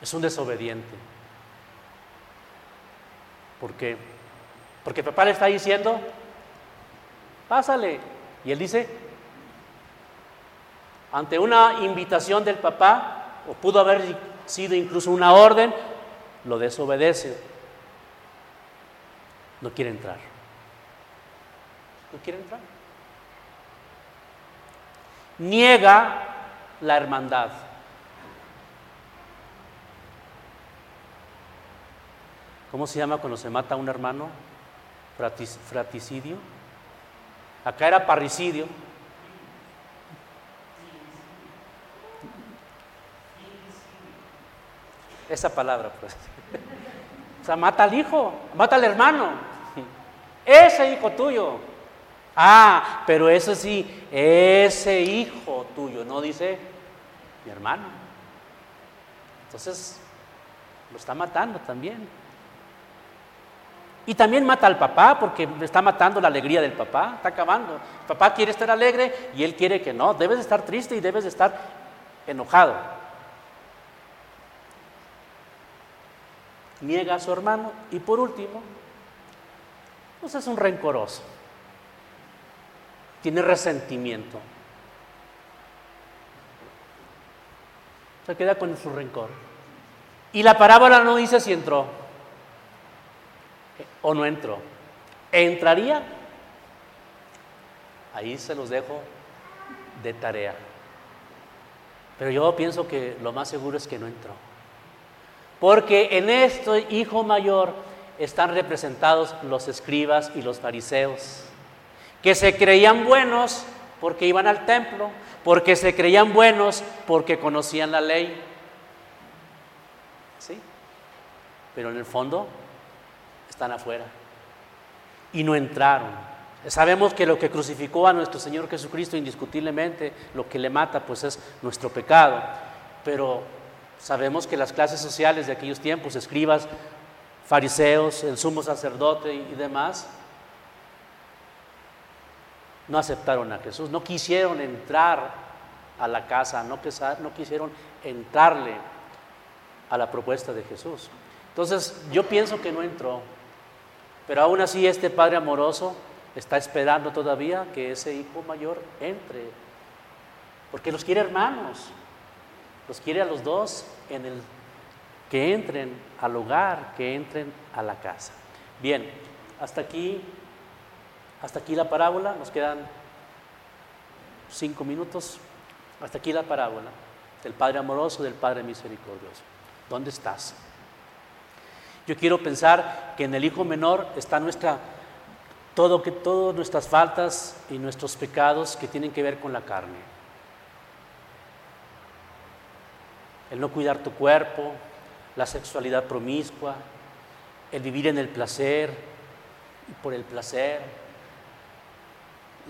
Es un desobediente. ¿Por qué? Porque papá le está diciendo, pásale. Y él dice, ante una invitación del papá, o pudo haber sido incluso una orden, lo desobedece. No quiere entrar. No quiere entrar. Niega la hermandad. ¿Cómo se llama cuando se mata a un hermano? Fraticidio. Acá era parricidio. Esa palabra, pues. O sea, mata al hijo, mata al hermano. Ese hijo tuyo. Ah, pero eso sí, ese hijo tuyo, no dice mi hermano. Entonces, lo está matando también. Y también mata al papá porque está matando la alegría del papá, está acabando. El papá quiere estar alegre y él quiere que no. Debes de estar triste y debes de estar enojado. Niega a su hermano y por último, pues es un rencoroso. Tiene resentimiento. Se queda con su rencor. Y la parábola no dice si entró o no entró? ¿Entraría? Ahí se los dejo de tarea. Pero yo pienso que lo más seguro es que no entró. Porque en este hijo mayor están representados los escribas y los fariseos, que se creían buenos porque iban al templo, porque se creían buenos porque conocían la ley. ¿Sí? Pero en el fondo están afuera y no entraron. Sabemos que lo que crucificó a nuestro Señor Jesucristo indiscutiblemente, lo que le mata pues es nuestro pecado, pero sabemos que las clases sociales de aquellos tiempos, escribas, fariseos, el sumo sacerdote y demás, no aceptaron a Jesús, no quisieron entrar a la casa, no, no quisieron entrarle a la propuesta de Jesús. Entonces yo pienso que no entró, pero aún así este Padre amoroso está esperando todavía que ese hijo mayor entre, porque los quiere hermanos, los quiere a los dos en el que entren al hogar, que entren a la casa. Bien, hasta aquí, hasta aquí la parábola, nos quedan cinco minutos. Hasta aquí la parábola del Padre amoroso, del Padre misericordioso. ¿Dónde estás? Yo quiero pensar que en el Hijo menor está nuestra todo que todas nuestras faltas y nuestros pecados que tienen que ver con la carne. El no cuidar tu cuerpo, la sexualidad promiscua, el vivir en el placer y por el placer,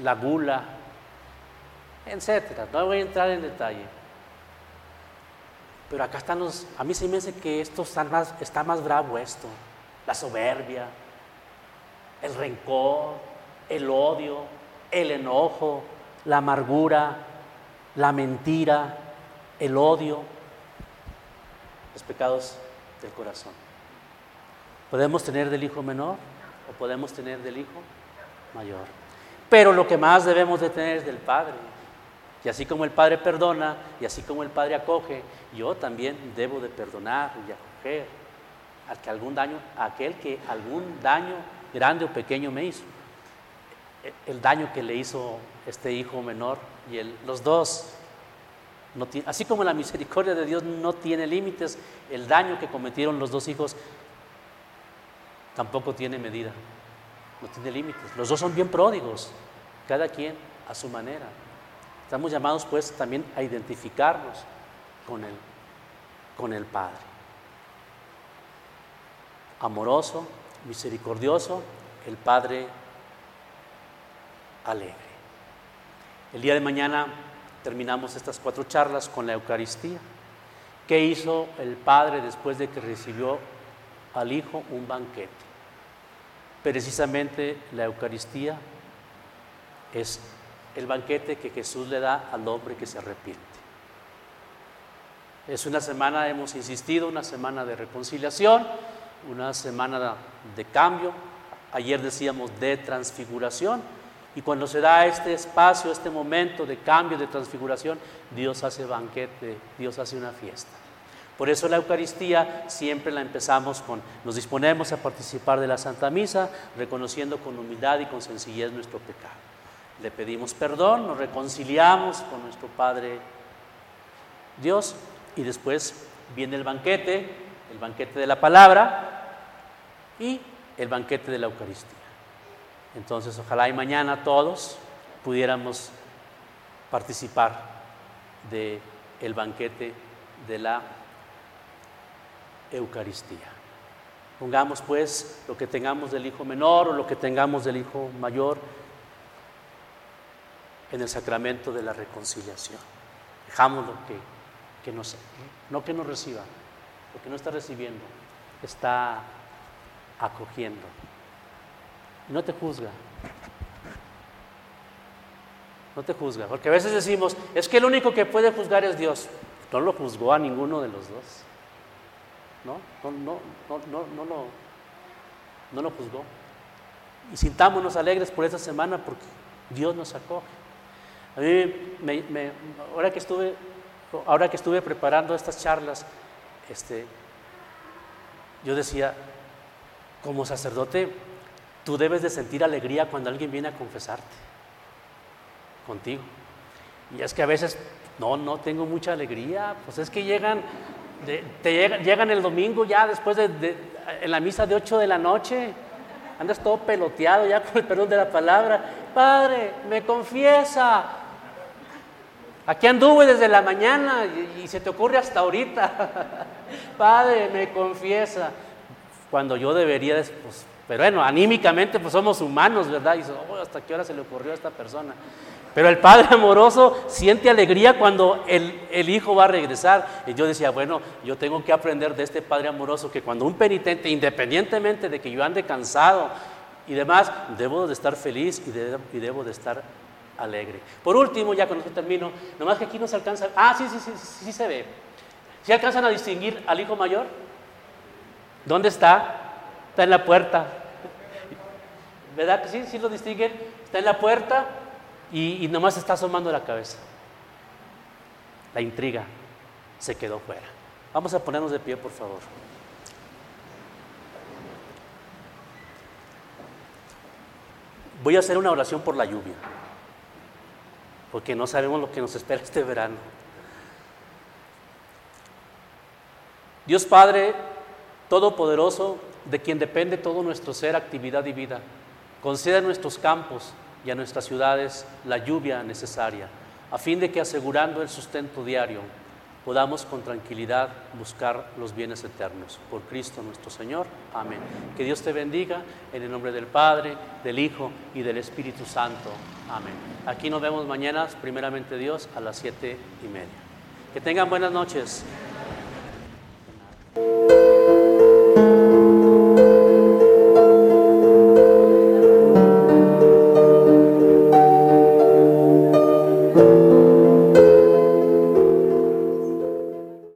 la gula, etcétera. No voy a entrar en detalle. Pero acá están los, a mí se me hace que esto está más, está más bravo esto, la soberbia, el rencor, el odio, el enojo, la amargura, la mentira, el odio, los pecados del corazón. Podemos tener del hijo menor o podemos tener del hijo mayor. Pero lo que más debemos de tener es del Padre. Y así como el Padre perdona y así como el Padre acoge, yo también debo de perdonar y acoger al que algún daño, a aquel que algún daño grande o pequeño me hizo. El daño que le hizo este hijo menor y el, los dos así como la misericordia de Dios no tiene límites, el daño que cometieron los dos hijos tampoco tiene medida, no tiene límites. Los dos son bien pródigos, cada quien a su manera. Estamos llamados pues también a identificarnos con el, con el Padre. Amoroso, misericordioso, el Padre alegre. El día de mañana terminamos estas cuatro charlas con la Eucaristía. ¿Qué hizo el Padre después de que recibió al Hijo un banquete? Precisamente la Eucaristía es el banquete que Jesús le da al hombre que se arrepiente. Es una semana, hemos insistido, una semana de reconciliación, una semana de cambio. Ayer decíamos de transfiguración y cuando se da este espacio, este momento de cambio, de transfiguración, Dios hace banquete, Dios hace una fiesta. Por eso la Eucaristía siempre la empezamos con, nos disponemos a participar de la Santa Misa, reconociendo con humildad y con sencillez nuestro pecado. Le pedimos perdón, nos reconciliamos con nuestro Padre Dios y después viene el banquete, el banquete de la palabra y el banquete de la Eucaristía. Entonces, ojalá y mañana todos pudiéramos participar del el banquete de la Eucaristía. Pongamos pues lo que tengamos del hijo menor o lo que tengamos del hijo mayor en el sacramento de la reconciliación. Dejámoslo que, que no que nos reciba, porque no está recibiendo, está acogiendo no te juzga. No te juzga. Porque a veces decimos, es que el único que puede juzgar es Dios. No lo juzgó a ninguno de los dos. No, no, no, no, no, no, lo, no lo juzgó. Y sintámonos alegres por esta semana porque Dios nos acoge. A mí, me, ahora, que estuve, ahora que estuve preparando estas charlas, este, yo decía, como sacerdote, Tú debes de sentir alegría cuando alguien viene a confesarte contigo. Y es que a veces No, no tengo mucha alegría. Pues es que llegan, te llegan, el domingo ya después de, en la misa de 8 de la noche. Andas todo peloteado ya con el perdón de la palabra. Padre, me confiesa. Aquí anduve desde la mañana y, se te ocurre hasta ahorita. Padre, me confiesa. Cuando yo debería, pues, pero bueno, anímicamente pues somos humanos, ¿verdad? Y oh, hasta qué hora se le ocurrió a esta persona. Pero el padre amoroso siente alegría cuando el, hijo va a regresar. Y yo decía, bueno, yo tengo que aprender de este padre amoroso que cuando un penitente, independientemente de que yo ande cansado y demás, debo de estar feliz y, debo de estar alegre. Por último, ya con esto termino, nomás que aquí no se alcanza. Ah, sí, sí, sí, sí, sí se ve. ¿Sí alcanzan a distinguir al hijo mayor? ¿Dónde está? Está en la puerta. ¿Verdad que sí? ¿Sí lo distinguen? Está en la puerta y, nomás está asomando la cabeza. La intriga se quedó fuera. Vamos a ponernos de pie, por favor. Voy a hacer una oración por la lluvia, porque no sabemos lo que nos espera este verano. Dios Padre Todopoderoso, de quien depende todo nuestro ser, actividad y vida, conceda nuestros campos y a nuestras ciudades la lluvia necesaria, a fin de que asegurando el sustento diario podamos con tranquilidad buscar los bienes eternos. Por Cristo nuestro Señor. Amén. Que Dios te bendiga en el nombre del Padre, del Hijo y del Espíritu Santo. Amén. Aquí nos vemos mañana, primeramente Dios, a las siete y media. Que tengan buenas noches.